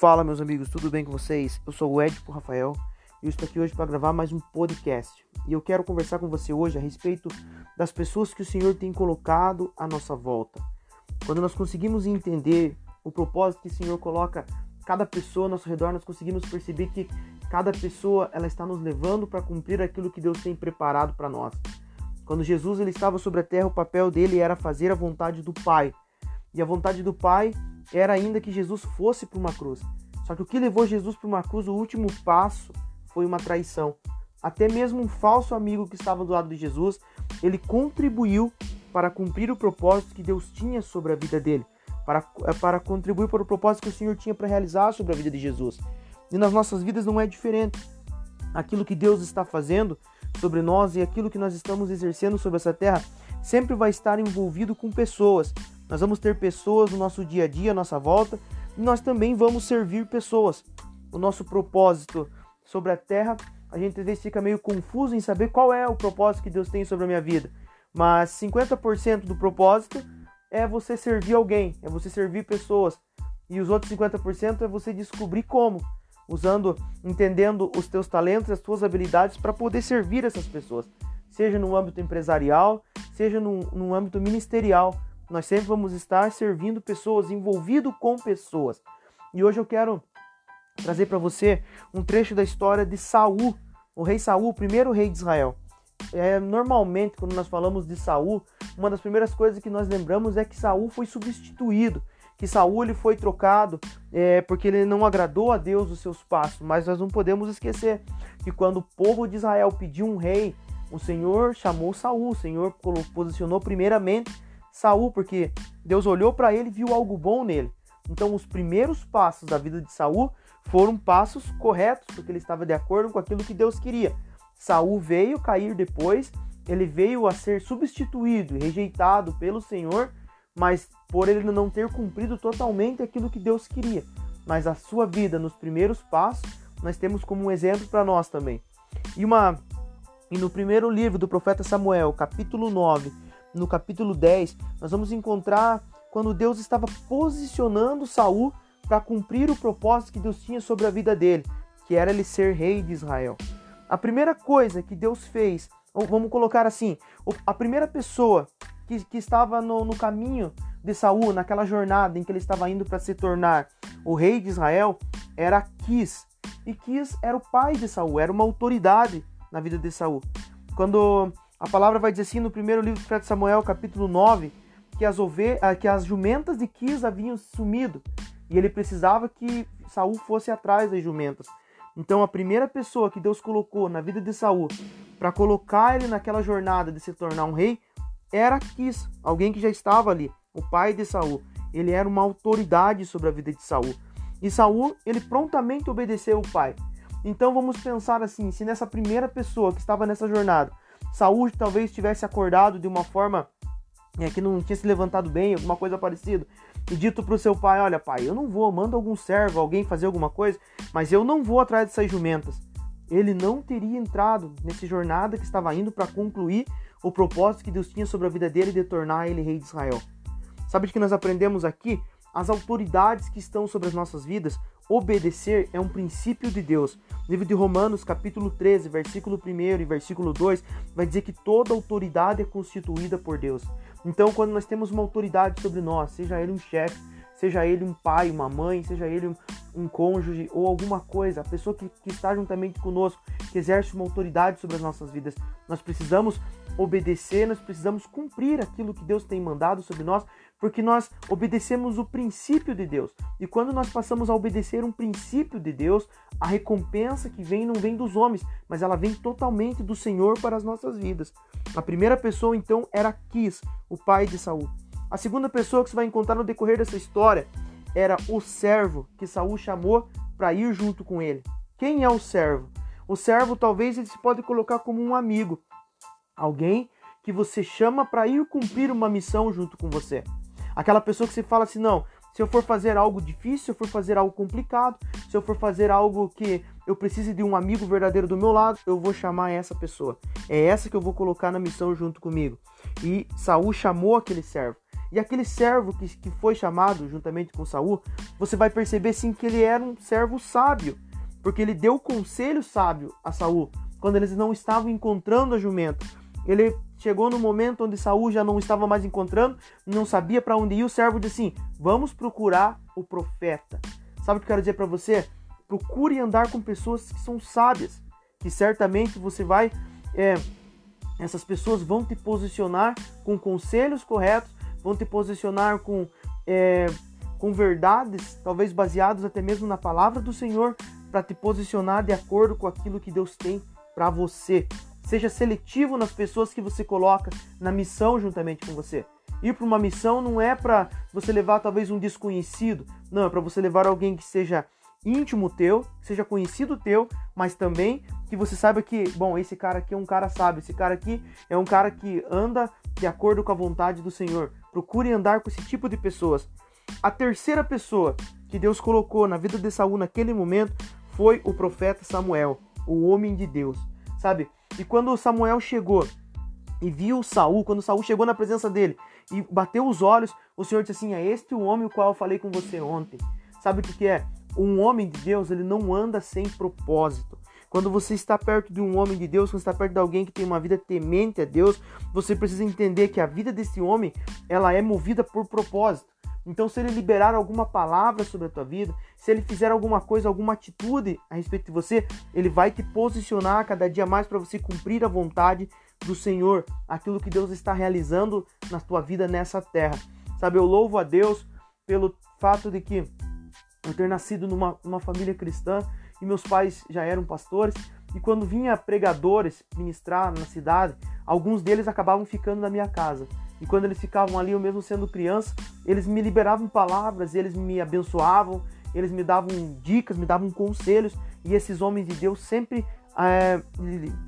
Fala, meus amigos, tudo bem com vocês? Eu sou o Edipo Rafael e eu estou aqui hoje para gravar mais um podcast. E eu quero conversar com você hoje a respeito das pessoas que o Senhor tem colocado à nossa volta. Quando nós conseguimos entender o propósito que o Senhor coloca cada pessoa ao nosso redor, nós conseguimos perceber que cada pessoa ela está nos levando para cumprir aquilo que Deus tem preparado para nós. Quando Jesus ele estava sobre a terra, o papel dele era fazer a vontade do Pai. E a vontade do Pai era ainda que Jesus fosse para uma cruz. Só que o que levou Jesus para uma cruz, o último passo, foi uma traição. Até mesmo um falso amigo que estava do lado de Jesus, ele contribuiu para cumprir o propósito que Deus tinha sobre a vida dele, para, eh, para contribuir para o propósito que o Senhor tinha para realizar sobre a vida de Jesus. E nas nossas vidas não é diferente. Aquilo que Deus está fazendo sobre nós e aquilo que nós estamos exercendo sobre essa terra sempre vai estar envolvido com pessoas, nós vamos ter pessoas no nosso dia a dia, à nossa volta, e nós também vamos servir pessoas. O nosso propósito sobre a terra, a gente às vezes fica meio confuso em saber qual é o propósito que Deus tem sobre a minha vida. Mas 50% do propósito é você servir alguém, é você servir pessoas. E os outros 50% é você descobrir como, usando, entendendo os teus talentos, as tuas habilidades para poder servir essas pessoas, seja no âmbito empresarial, seja no, no âmbito ministerial nós sempre vamos estar servindo pessoas, envolvido com pessoas. E hoje eu quero trazer para você um trecho da história de Saul, o rei Saul, o primeiro rei de Israel. É, normalmente, quando nós falamos de Saul, uma das primeiras coisas que nós lembramos é que Saul foi substituído, que Saul ele foi trocado é, porque ele não agradou a Deus os seus passos. Mas nós não podemos esquecer que quando o povo de Israel pediu um rei, o Senhor chamou Saul, o Senhor posicionou primeiramente Saul, porque Deus olhou para ele e viu algo bom nele. Então, os primeiros passos da vida de Saul foram passos corretos, porque ele estava de acordo com aquilo que Deus queria. Saul veio cair depois, ele veio a ser substituído e rejeitado pelo Senhor, mas por ele não ter cumprido totalmente aquilo que Deus queria. Mas a sua vida nos primeiros passos, nós temos como um exemplo para nós também. E uma e no primeiro livro do profeta Samuel, capítulo 9, no capítulo 10, nós vamos encontrar quando Deus estava posicionando Saul para cumprir o propósito que Deus tinha sobre a vida dele, que era ele ser rei de Israel. A primeira coisa que Deus fez, vamos colocar assim, a primeira pessoa que, que estava no, no caminho de Saul, naquela jornada em que ele estava indo para se tornar o rei de Israel, era Quis. E Quis era o pai de Saul, era uma autoridade na vida de Saul. Quando a palavra vai dizer assim no primeiro livro do profeta Samuel, capítulo 9, que as, ove... Ah, que as jumentas de Quis haviam sumido e ele precisava que Saul fosse atrás das jumentas. Então a primeira pessoa que Deus colocou na vida de Saul para colocar ele naquela jornada de se tornar um rei era Quis, alguém que já estava ali, o pai de Saul. Ele era uma autoridade sobre a vida de Saul. E Saul, ele prontamente obedeceu o pai. Então vamos pensar assim, se nessa primeira pessoa que estava nessa jornada Saúl talvez tivesse acordado de uma forma é, que não tinha se levantado bem, alguma coisa parecida, e dito para o seu pai: Olha, pai, eu não vou, manda algum servo, alguém fazer alguma coisa, mas eu não vou atrás dessas jumentas. Ele não teria entrado nessa jornada que estava indo para concluir o propósito que Deus tinha sobre a vida dele de tornar ele rei de Israel. Sabe o que nós aprendemos aqui? As autoridades que estão sobre as nossas vidas, obedecer é um princípio de Deus. Livro de Romanos, capítulo 13, versículo 1 e versículo 2, vai dizer que toda autoridade é constituída por Deus. Então, quando nós temos uma autoridade sobre nós, seja ele um chefe, seja ele um pai, uma mãe, seja ele um, um cônjuge ou alguma coisa, a pessoa que, que está juntamente conosco, que exerce uma autoridade sobre as nossas vidas, nós precisamos obedecer, nós precisamos cumprir aquilo que Deus tem mandado sobre nós, porque nós obedecemos o princípio de Deus. E quando nós passamos a obedecer um princípio de Deus, a recompensa que vem não vem dos homens, mas ela vem totalmente do Senhor para as nossas vidas. A primeira pessoa então era Quis, o pai de Saul. A segunda pessoa que você vai encontrar no decorrer dessa história era o servo que Saul chamou para ir junto com ele. Quem é o servo? O servo talvez ele se pode colocar como um amigo, alguém que você chama para ir cumprir uma missão junto com você. Aquela pessoa que você fala assim: não, se eu for fazer algo difícil, se eu for fazer algo complicado, se eu for fazer algo que eu precise de um amigo verdadeiro do meu lado, eu vou chamar essa pessoa. É essa que eu vou colocar na missão junto comigo. E Saul chamou aquele servo. E aquele servo que, que foi chamado juntamente com Saul, você vai perceber sim que ele era um servo sábio, porque ele deu conselho sábio a Saul quando eles não estavam encontrando a jumenta. Ele chegou no momento onde Saul já não estava mais encontrando, não sabia para onde ir. O servo disse assim: "Vamos procurar o profeta". Sabe o que eu quero dizer para você? Procure andar com pessoas que são sábias, que certamente você vai é, essas pessoas vão te posicionar com conselhos corretos, vão te posicionar com, é, com verdades, talvez baseados até mesmo na palavra do Senhor, para te posicionar de acordo com aquilo que Deus tem para você. Seja seletivo nas pessoas que você coloca na missão juntamente com você. Ir para uma missão não é para você levar talvez um desconhecido, não, é para você levar alguém que seja íntimo teu, seja conhecido teu, mas também que você saiba que, bom, esse cara aqui é um cara sábio, esse cara aqui é um cara que anda de acordo com a vontade do Senhor. Procure andar com esse tipo de pessoas. A terceira pessoa que Deus colocou na vida de Saul naquele momento foi o profeta Samuel, o homem de Deus, sabe? E quando Samuel chegou e viu Saul, quando Saul chegou na presença dele e bateu os olhos, o Senhor disse assim: "É este o homem o qual eu falei com você ontem". Sabe o que, que é? Um homem de Deus, ele não anda sem propósito. Quando você está perto de um homem de Deus, quando está perto de alguém que tem uma vida temente a Deus, você precisa entender que a vida desse homem, ela é movida por propósito. Então, se ele liberar alguma palavra sobre a tua vida, se ele fizer alguma coisa, alguma atitude a respeito de você, ele vai te posicionar cada dia mais para você cumprir a vontade do Senhor, aquilo que Deus está realizando na tua vida nessa terra. Sabe, eu louvo a Deus pelo fato de que eu ter nascido numa, numa família cristã e meus pais já eram pastores. E quando vinha pregadores ministrar na cidade, alguns deles acabavam ficando na minha casa. E quando eles ficavam ali, eu mesmo sendo criança, eles me liberavam palavras, eles me abençoavam, eles me davam dicas, me davam conselhos. E esses homens de Deus sempre é,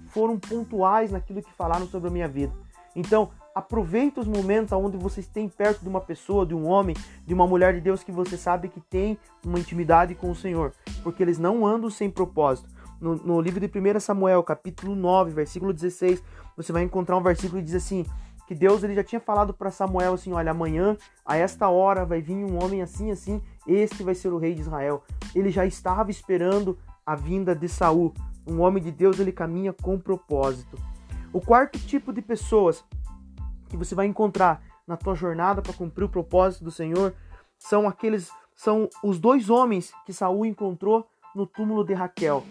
foram pontuais naquilo que falaram sobre a minha vida. Então, aproveita os momentos onde vocês têm perto de uma pessoa, de um homem, de uma mulher de Deus que você sabe que tem uma intimidade com o Senhor, porque eles não andam sem propósito. No, no livro de 1 Samuel, capítulo 9, versículo 16, você vai encontrar um versículo que diz assim: que Deus ele já tinha falado para Samuel assim: olha, amanhã, a esta hora, vai vir um homem assim, assim, este vai ser o rei de Israel. Ele já estava esperando a vinda de Saul. Um homem de Deus, ele caminha com propósito. O quarto tipo de pessoas que você vai encontrar na tua jornada para cumprir o propósito do Senhor são aqueles são os dois homens que Saul encontrou no túmulo de Raquel.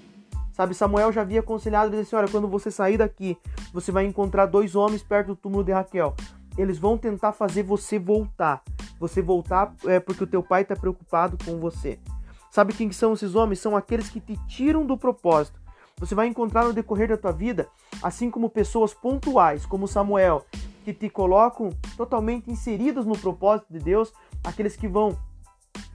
Sabe, Samuel já havia aconselhado ele disse: "Olha, quando você sair daqui, você vai encontrar dois homens perto do túmulo de Raquel. Eles vão tentar fazer você voltar. Você voltar é porque o teu pai está preocupado com você." Sabe quem são esses homens? São aqueles que te tiram do propósito. Você vai encontrar no decorrer da tua vida, assim como pessoas pontuais, como Samuel, que te colocam totalmente inseridos no propósito de Deus, aqueles que vão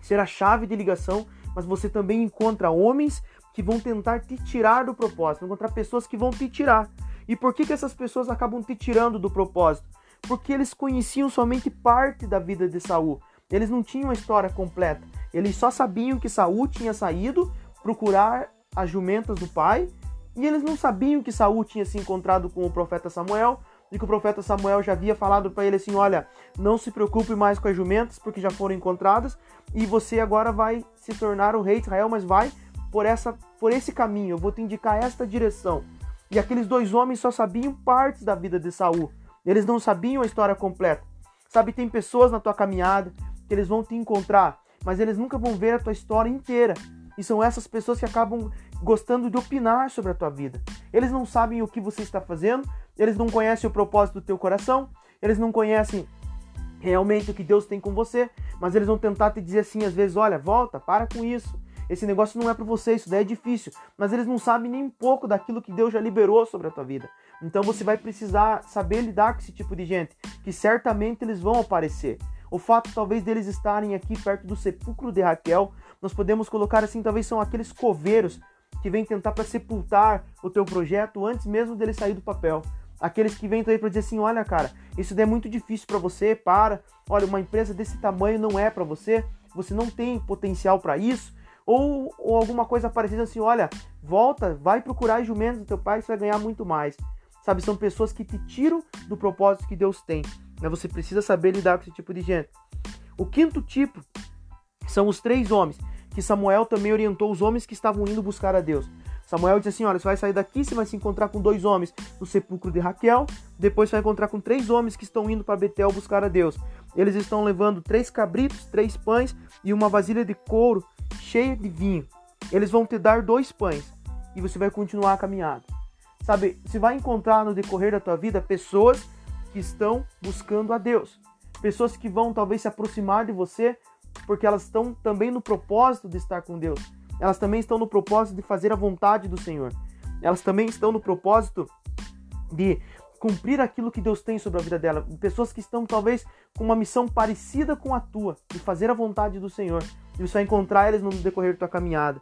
ser a chave de ligação, mas você também encontra homens que vão tentar te tirar do propósito, encontrar pessoas que vão te tirar. E por que, que essas pessoas acabam te tirando do propósito? Porque eles conheciam somente parte da vida de Saul. Eles não tinham a história completa. Eles só sabiam que Saul tinha saído procurar as jumentas do pai, e eles não sabiam que Saul tinha se encontrado com o profeta Samuel, e que o profeta Samuel já havia falado para ele assim: olha, não se preocupe mais com as jumentas, porque já foram encontradas, e você agora vai se tornar o rei de Israel, mas vai por, essa, por esse caminho, eu vou te indicar esta direção. E aqueles dois homens só sabiam partes da vida de Saul, eles não sabiam a história completa. Sabe, tem pessoas na tua caminhada que eles vão te encontrar, mas eles nunca vão ver a tua história inteira. E são essas pessoas que acabam gostando de opinar sobre a tua vida. Eles não sabem o que você está fazendo, eles não conhecem o propósito do teu coração, eles não conhecem realmente o que Deus tem com você, mas eles vão tentar te dizer assim, às vezes, olha, volta, para com isso. Esse negócio não é para você, isso daí é difícil. Mas eles não sabem nem um pouco daquilo que Deus já liberou sobre a tua vida. Então você vai precisar saber lidar com esse tipo de gente, que certamente eles vão aparecer. O fato talvez deles estarem aqui perto do sepulcro de Raquel, nós podemos colocar assim, talvez são aqueles coveiros que vêm tentar para sepultar o teu projeto antes mesmo dele sair do papel. Aqueles que vêm aí para dizer assim, olha cara, isso é muito difícil para você, para. Olha, uma empresa desse tamanho não é para você, você não tem potencial para isso. Ou, ou alguma coisa parecida assim, olha, volta, vai procurar jumentos do teu pai, você vai ganhar muito mais. Sabe, são pessoas que te tiram do propósito que Deus tem. Né? Você precisa saber lidar com esse tipo de gente. O quinto tipo são os três homens, que Samuel também orientou os homens que estavam indo buscar a Deus. Samuel disse assim: Olha, você vai sair daqui, você vai se encontrar com dois homens no sepulcro de Raquel, depois você vai encontrar com três homens que estão indo para Betel buscar a Deus. Eles estão levando três cabritos, três pães e uma vasilha de couro cheia de vinho. Eles vão te dar dois pães e você vai continuar a caminhada. Sabe, você vai encontrar no decorrer da tua vida pessoas que estão buscando a Deus. Pessoas que vão talvez se aproximar de você porque elas estão também no propósito de estar com Deus. Elas também estão no propósito de fazer a vontade do Senhor. Elas também estão no propósito de cumprir aquilo que Deus tem sobre a vida dela. Pessoas que estão talvez com uma missão parecida com a tua, de fazer a vontade do Senhor. E você vai encontrar eles no decorrer da tua caminhada.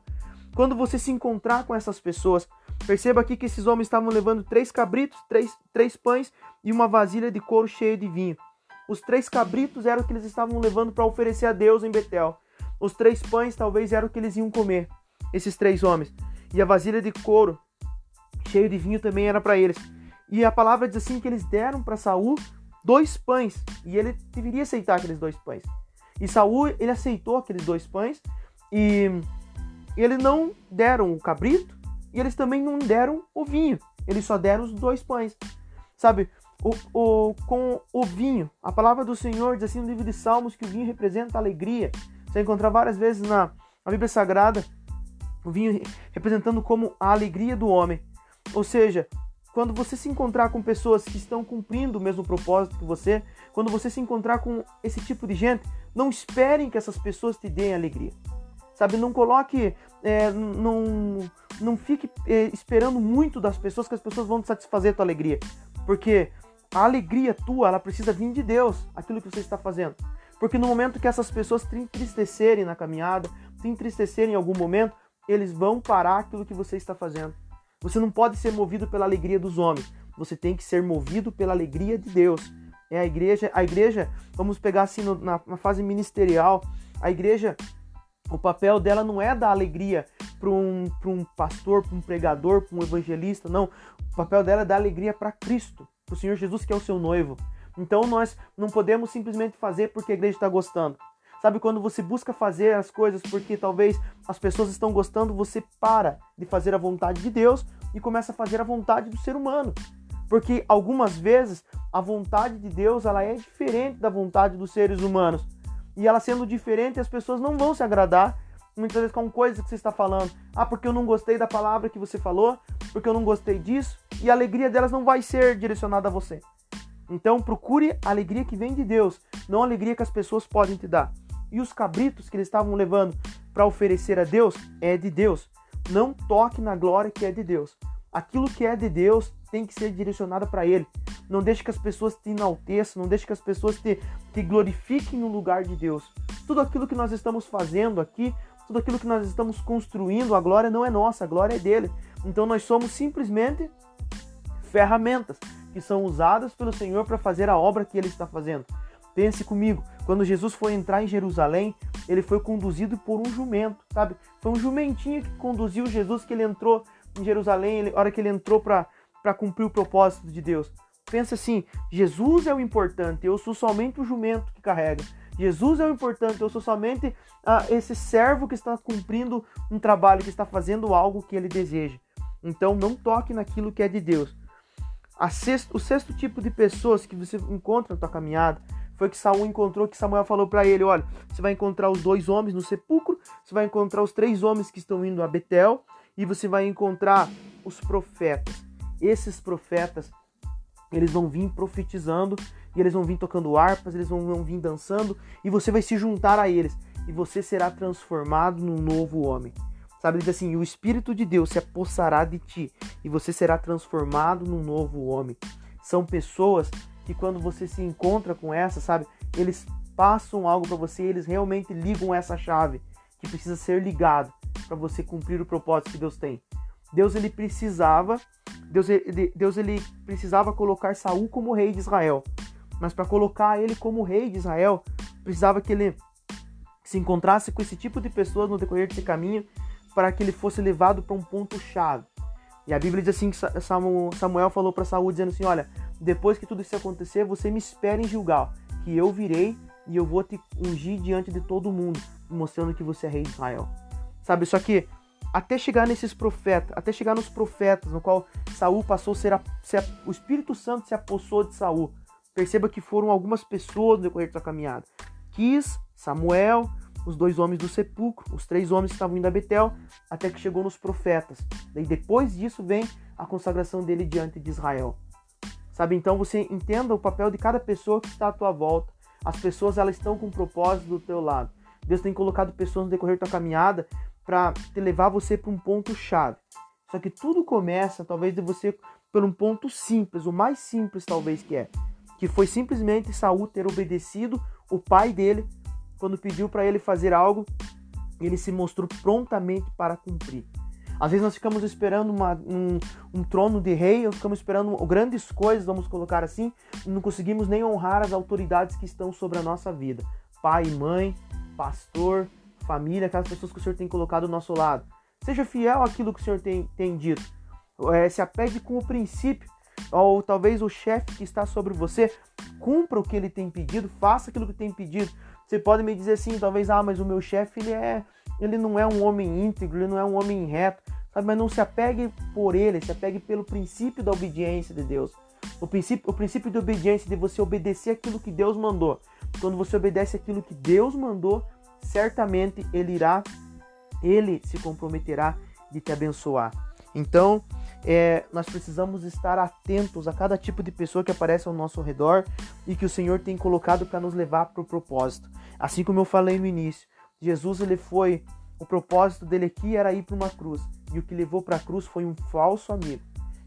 Quando você se encontrar com essas pessoas, perceba aqui que esses homens estavam levando três cabritos, três, três pães e uma vasilha de couro cheia de vinho. Os três cabritos eram o que eles estavam levando para oferecer a Deus em Betel. Os três pães talvez eram o que eles iam comer, esses três homens. E a vasilha de couro, cheio de vinho, também era para eles. E a palavra diz assim que eles deram para Saul dois pães, e ele deveria aceitar aqueles dois pães. E Saul, ele aceitou aqueles dois pães e eles não deram o cabrito e eles também não deram o vinho. Eles só deram os dois pães. Sabe, o, o, com o vinho, a palavra do Senhor diz assim no livro de Salmos que o vinho representa alegria. Você encontra várias vezes na, na Bíblia Sagrada o vinho representando como a alegria do homem. Ou seja, quando você se encontrar com pessoas que estão cumprindo o mesmo propósito que você, quando você se encontrar com esse tipo de gente, não esperem que essas pessoas te deem alegria. Sabe, não coloque, é, não, não fique é, esperando muito das pessoas que as pessoas vão te satisfazer a tua alegria. Porque a alegria tua, ela precisa vir de Deus, aquilo que você está fazendo. Porque no momento que essas pessoas te entristecerem na caminhada, te entristecerem em algum momento, eles vão parar aquilo que você está fazendo. Você não pode ser movido pela alegria dos homens. Você tem que ser movido pela alegria de Deus. É a igreja, a igreja, vamos pegar assim no, na, na fase ministerial, a igreja, o papel dela não é dar alegria para um, um pastor, para um pregador, para um evangelista, não. O papel dela é dar alegria para Cristo, para o Senhor Jesus que é o seu noivo. Então nós não podemos simplesmente fazer porque a igreja está gostando. Sabe quando você busca fazer as coisas porque talvez as pessoas estão gostando, você para de fazer a vontade de Deus e começa a fazer a vontade do ser humano. Porque algumas vezes a vontade de Deus ela é diferente da vontade dos seres humanos. E ela sendo diferente, as pessoas não vão se agradar muitas vezes com coisas que você está falando. Ah, porque eu não gostei da palavra que você falou, porque eu não gostei disso, e a alegria delas não vai ser direcionada a você. Então procure a alegria que vem de Deus, não a alegria que as pessoas podem te dar e os cabritos que eles estavam levando para oferecer a Deus é de Deus. Não toque na glória que é de Deus. Aquilo que é de Deus tem que ser direcionado para Ele. Não deixe que as pessoas te enalteçam, não deixe que as pessoas te, te glorifiquem no lugar de Deus. Tudo aquilo que nós estamos fazendo aqui, tudo aquilo que nós estamos construindo, a glória não é nossa, a glória é dele. Então nós somos simplesmente ferramentas que são usadas pelo Senhor para fazer a obra que Ele está fazendo. Pense comigo, quando Jesus foi entrar em Jerusalém, ele foi conduzido por um jumento, sabe? Foi um jumentinho que conduziu Jesus, que ele entrou em Jerusalém, ele, a hora que ele entrou para cumprir o propósito de Deus. Pensa assim: Jesus é o importante, eu sou somente o jumento que carrega. Jesus é o importante, eu sou somente ah, esse servo que está cumprindo um trabalho, que está fazendo algo que ele deseja. Então não toque naquilo que é de Deus. Sexto, o sexto tipo de pessoas que você encontra na tua caminhada foi que Saul encontrou que Samuel falou para ele, olha, você vai encontrar os dois homens no sepulcro, você vai encontrar os três homens que estão indo a Betel e você vai encontrar os profetas. Esses profetas, eles vão vir profetizando e eles vão vir tocando harpas, eles vão, vão vir dançando e você vai se juntar a eles e você será transformado num novo homem. Sabe, diz assim: o Espírito de Deus se apossará de ti e você será transformado num novo homem. São pessoas que quando você se encontra com essa, sabe, eles passam algo para você, eles realmente ligam essa chave que precisa ser ligado para você cumprir o propósito que Deus tem. Deus ele precisava, Deus ele, Deus ele precisava colocar Saul como rei de Israel. Mas para colocar ele como rei de Israel, precisava que ele se encontrasse com esse tipo de pessoas no decorrer desse caminho para que ele fosse levado para um ponto chave. E a Bíblia diz assim que Samuel falou para Saul dizendo assim, olha, depois que tudo isso acontecer, você me espera em Gilgal, que eu virei e eu vou te ungir diante de todo mundo, mostrando que você é rei de Israel. Sabe, só que até chegar nesses profetas, até chegar nos profetas, no qual Saul passou a ser, a, ser o Espírito Santo se apossou de Saul. Perceba que foram algumas pessoas no decorrer da caminhada. Quis, Samuel, os dois homens do sepulcro, os três homens que estavam indo a Betel, até que chegou nos profetas. Daí depois disso vem a consagração dele diante de Israel. Sabe, então você entenda o papel de cada pessoa que está à tua volta. As pessoas elas estão com um propósito do teu lado. Deus tem colocado pessoas no decorrer da tua caminhada para te levar você para um ponto chave. Só que tudo começa talvez de você por um ponto simples, o mais simples talvez que é, que foi simplesmente Saul ter obedecido o pai dele quando pediu para ele fazer algo, ele se mostrou prontamente para cumprir. Às vezes nós ficamos esperando uma, um, um, trono de rei, ficamos esperando grandes coisas, vamos colocar assim, e não conseguimos nem honrar as autoridades que estão sobre a nossa vida. Pai, mãe, pastor, família, aquelas pessoas que o Senhor tem colocado ao nosso lado. Seja fiel àquilo que o Senhor tem, tem dito. É, se apegue com o princípio. Ou talvez o chefe que está sobre você cumpra o que ele tem pedido, faça aquilo que tem pedido. Você pode me dizer assim, talvez, ah, mas o meu chefe ele é, ele não é um homem íntegro, ele não é um homem reto, sabe? Mas não se apegue por ele, se apegue pelo princípio da obediência de Deus. O princípio, o princípio de obediência de você obedecer aquilo que Deus mandou. Quando você obedece aquilo que Deus mandou, certamente ele irá, ele se comprometerá de te abençoar. Então, é, nós precisamos estar atentos a cada tipo de pessoa que aparece ao nosso redor e que o Senhor tem colocado para nos levar para o propósito. Assim como eu falei no início, Jesus ele foi, o propósito dele aqui era ir para uma cruz e o que levou para a cruz foi um falso amigo.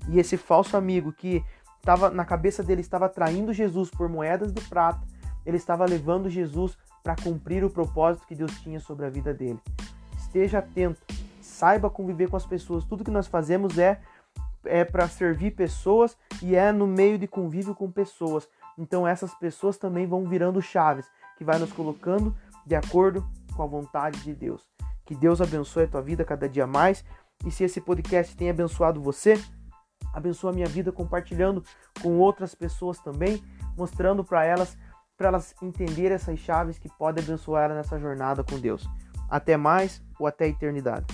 E esse falso amigo que estava na cabeça dele estava traindo Jesus por moedas de prata, ele estava levando Jesus para cumprir o propósito que Deus tinha sobre a vida dele. Esteja atento, saiba conviver com as pessoas. Tudo que nós fazemos é é para servir pessoas e é no meio de convívio com pessoas. Então essas pessoas também vão virando chaves que vai nos colocando de acordo com a vontade de Deus. Que Deus abençoe a tua vida cada dia mais. E se esse podcast tem abençoado você, abençoa a minha vida compartilhando com outras pessoas também, mostrando para elas para elas entenderem essas chaves que podem abençoar ela nessa jornada com Deus. Até mais ou até a eternidade.